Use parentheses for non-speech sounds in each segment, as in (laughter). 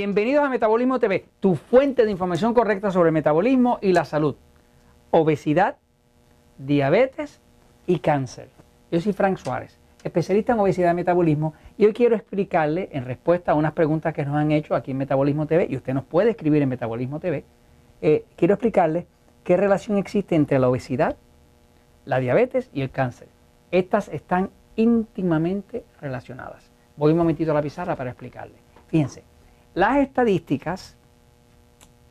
Bienvenidos a Metabolismo TV, tu fuente de información correcta sobre metabolismo y la salud, obesidad, diabetes y cáncer. Yo soy Frank Suárez, especialista en obesidad y metabolismo, y hoy quiero explicarle en respuesta a unas preguntas que nos han hecho aquí en Metabolismo TV, y usted nos puede escribir en Metabolismo TV, eh, quiero explicarle qué relación existe entre la obesidad, la diabetes y el cáncer. Estas están íntimamente relacionadas. Voy un momentito a la pizarra para explicarle. Fíjense, las estadísticas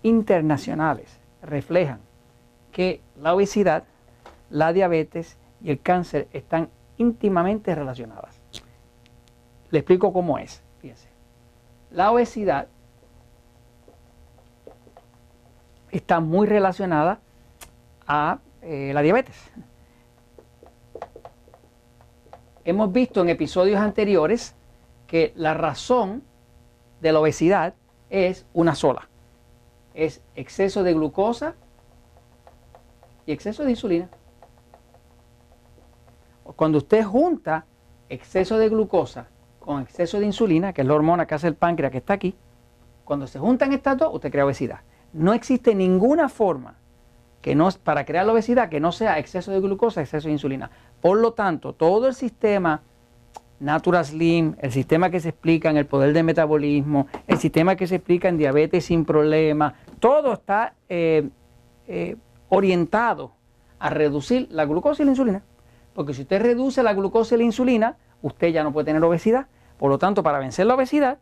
internacionales reflejan que la obesidad, la diabetes y el cáncer están íntimamente relacionadas. Le explico cómo es. Fíjense. La obesidad está muy relacionada a eh, la diabetes. Hemos visto en episodios anteriores que la razón de la obesidad es una sola. Es exceso de glucosa y exceso de insulina. Cuando usted junta exceso de glucosa con exceso de insulina, que es la hormona que hace el páncreas que está aquí, cuando se juntan estas dos, usted crea obesidad. No existe ninguna forma que no, para crear la obesidad que no sea exceso de glucosa, exceso de insulina. Por lo tanto, todo el sistema Natural Slim, el sistema que se explica en el poder del metabolismo, el sistema que se explica en diabetes sin problema, todo está eh, eh, orientado a reducir la glucosa y la insulina. Porque si usted reduce la glucosa y la insulina, usted ya no puede tener obesidad. Por lo tanto, para vencer la obesidad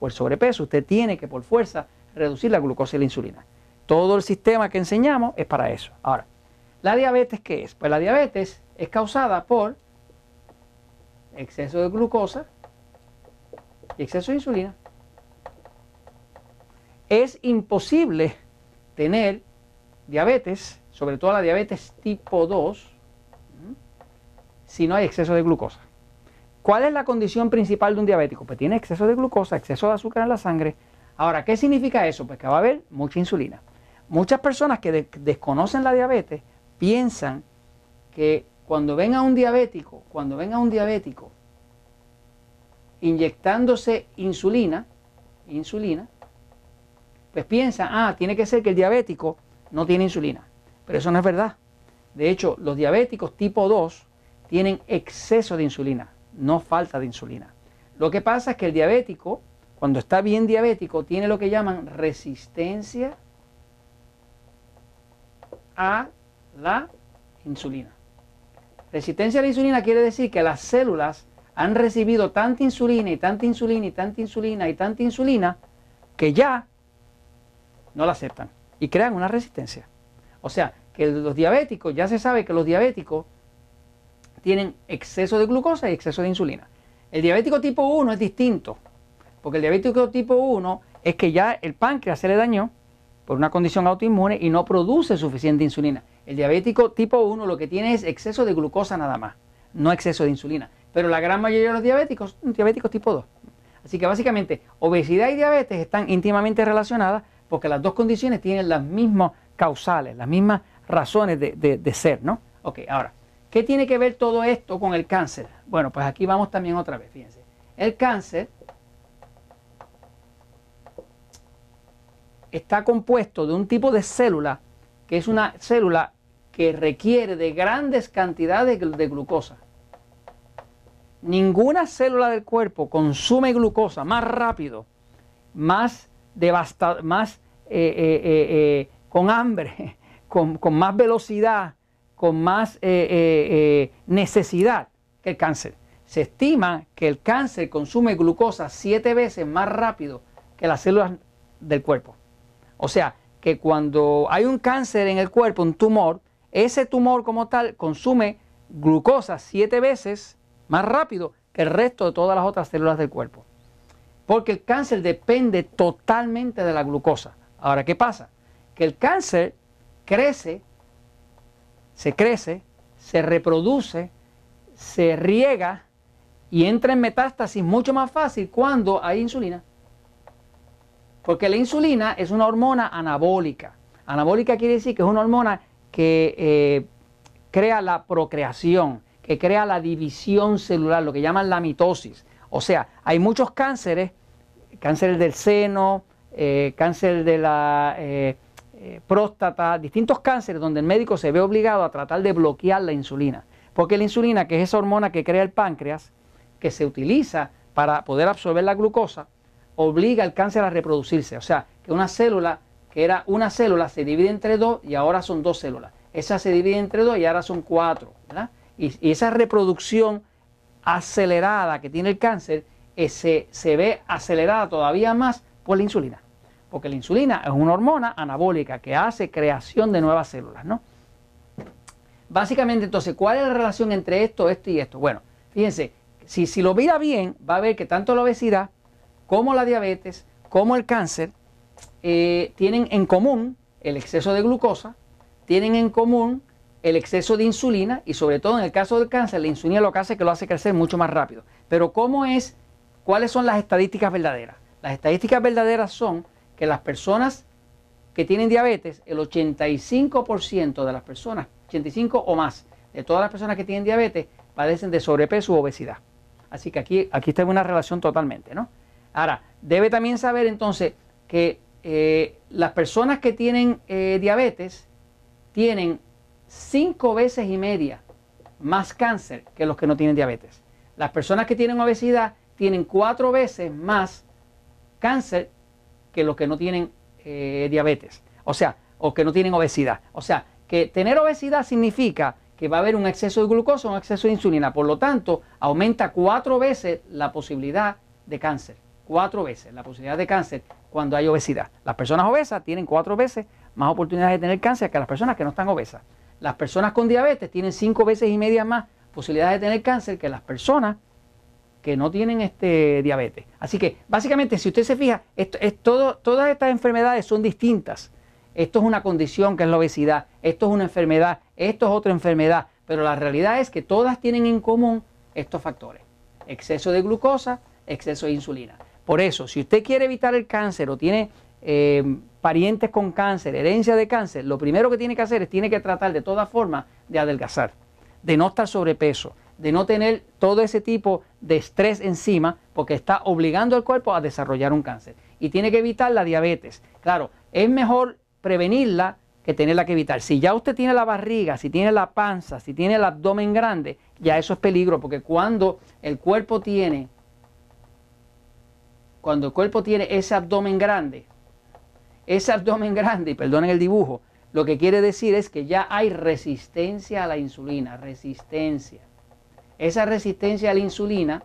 o el sobrepeso, usted tiene que por fuerza reducir la glucosa y la insulina. Todo el sistema que enseñamos es para eso. Ahora, ¿la diabetes qué es? Pues la diabetes es causada por exceso de glucosa y exceso de insulina. Es imposible tener diabetes, sobre todo la diabetes tipo 2, si no hay exceso de glucosa. ¿Cuál es la condición principal de un diabético? Pues tiene exceso de glucosa, exceso de azúcar en la sangre. Ahora, ¿qué significa eso? Pues que va a haber mucha insulina. Muchas personas que desconocen la diabetes piensan que cuando ven a un diabético, cuando ven a un diabético inyectándose insulina, insulina, pues piensan, ah, tiene que ser que el diabético no tiene insulina. Pero eso no es verdad. De hecho, los diabéticos tipo 2 tienen exceso de insulina, no falta de insulina. Lo que pasa es que el diabético, cuando está bien diabético, tiene lo que llaman resistencia a la insulina. Resistencia a la insulina quiere decir que las células han recibido tanta insulina y tanta insulina y tanta insulina y tanta insulina que ya no la aceptan y crean una resistencia. O sea, que los diabéticos, ya se sabe que los diabéticos tienen exceso de glucosa y exceso de insulina. El diabético tipo 1 es distinto, porque el diabético tipo 1 es que ya el páncreas se le dañó por una condición autoinmune y no produce suficiente insulina. El diabético tipo 1 lo que tiene es exceso de glucosa nada más, no exceso de insulina. Pero la gran mayoría de los diabéticos son diabéticos tipo 2. Así que básicamente obesidad y diabetes están íntimamente relacionadas porque las dos condiciones tienen las mismas causales, las mismas razones de, de ser, ¿no? Ok, ahora, ¿qué tiene que ver todo esto con el cáncer? Bueno, pues aquí vamos también otra vez, fíjense. El cáncer está compuesto de un tipo de célula que es una célula que requiere de grandes cantidades de glucosa. Ninguna célula del cuerpo consume glucosa más rápido, más devastado, más eh, eh, eh, con hambre, (laughs) con, con, más velocidad, con más necesidad que el cáncer. Se estima que el cáncer consume glucosa siete veces más rápido que las células del cuerpo. O sea, que cuando hay un cáncer en el cuerpo, un tumor, ese tumor como tal consume glucosa siete veces más rápido que el resto de todas las otras células del cuerpo. Porque el cáncer depende totalmente de la glucosa. Ahora, ¿qué pasa? Que el cáncer crece, se crece, se reproduce, se riega y entra en metástasis mucho más fácil cuando hay insulina. Porque la insulina es una hormona anabólica. Anabólica quiere decir que es una hormona que eh, crea la procreación, que crea la división celular, lo que llaman la mitosis. O sea, hay muchos cánceres cáncer del seno, eh, cáncer de la eh, próstata, distintos cánceres donde el médico se ve obligado a tratar de bloquear la insulina. Porque la insulina, que es esa hormona que crea el páncreas, que se utiliza para poder absorber la glucosa, obliga al cáncer a reproducirse. O sea, que una célula, que era una célula, se divide entre dos y ahora son dos células. Esa se divide entre dos y ahora son cuatro. Y, esa reproducción acelerada que tiene el cáncer eh, se, se ve acelerada todavía más por la insulina. Porque la insulina es una hormona anabólica que hace creación de nuevas células, ¿no? Básicamente, entonces, ¿cuál es la relación entre esto, esto y esto? Bueno, fíjense, si, si lo mira bien, va a ver que tanto la obesidad como la diabetes, como el cáncer, eh, tienen en común el exceso de glucosa, tienen en común el exceso de insulina y sobre todo en el caso del cáncer, la insulina lo que hace es que lo hace crecer mucho más rápido. Pero ¿cómo es? ¿Cuáles son las estadísticas verdaderas? Las estadísticas verdaderas son que las personas que tienen diabetes, el 85% de las personas, 85 o más, de todas las personas que tienen diabetes, padecen de sobrepeso u obesidad. Así que aquí, aquí está una relación totalmente, ¿no? Ahora, debe también saber entonces que eh, las personas que tienen eh, diabetes tienen cinco veces y media más cáncer que los que no tienen diabetes. Las personas que tienen obesidad tienen cuatro veces más cáncer que los que no tienen eh, diabetes. O sea, o que no tienen obesidad. O sea, que tener obesidad significa que va a haber un exceso de glucosa un exceso de insulina. Por lo tanto, aumenta cuatro veces la posibilidad de cáncer cuatro veces la posibilidad de cáncer cuando hay obesidad. Las personas obesas tienen cuatro veces más oportunidades de tener cáncer que las personas que no están obesas. Las personas con diabetes tienen cinco veces y media más posibilidades de tener cáncer que las personas que no tienen este diabetes. Así que básicamente, si usted se fija, esto, es todo, todas estas enfermedades son distintas. Esto es una condición que es la obesidad, esto es una enfermedad, esto es otra enfermedad, pero la realidad es que todas tienen en común estos factores. Exceso de glucosa, exceso de insulina. Por eso, si usted quiere evitar el cáncer o tiene eh, parientes con cáncer, herencia de cáncer, lo primero que tiene que hacer es tiene que tratar de todas formas de adelgazar, de no estar sobrepeso, de no tener todo ese tipo de estrés encima, porque está obligando al cuerpo a desarrollar un cáncer. Y tiene que evitar la diabetes. Claro, es mejor prevenirla que tenerla que evitar. Si ya usted tiene la barriga, si tiene la panza, si tiene el abdomen grande, ya eso es peligro, porque cuando el cuerpo tiene cuando el cuerpo tiene ese abdomen grande, ese abdomen grande, y perdonen el dibujo, lo que quiere decir es que ya hay resistencia a la insulina, resistencia. Esa resistencia a la insulina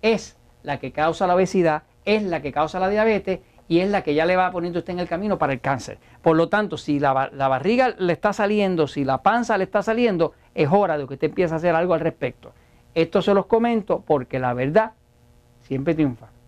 es la que causa la obesidad, es la que causa la diabetes y es la que ya le va poniendo usted en el camino para el cáncer. Por lo tanto, si la, la, barriga le está saliendo, si la panza le está saliendo, es hora de que usted empiece a hacer algo al respecto. Esto se los comento porque la verdad siempre triunfa.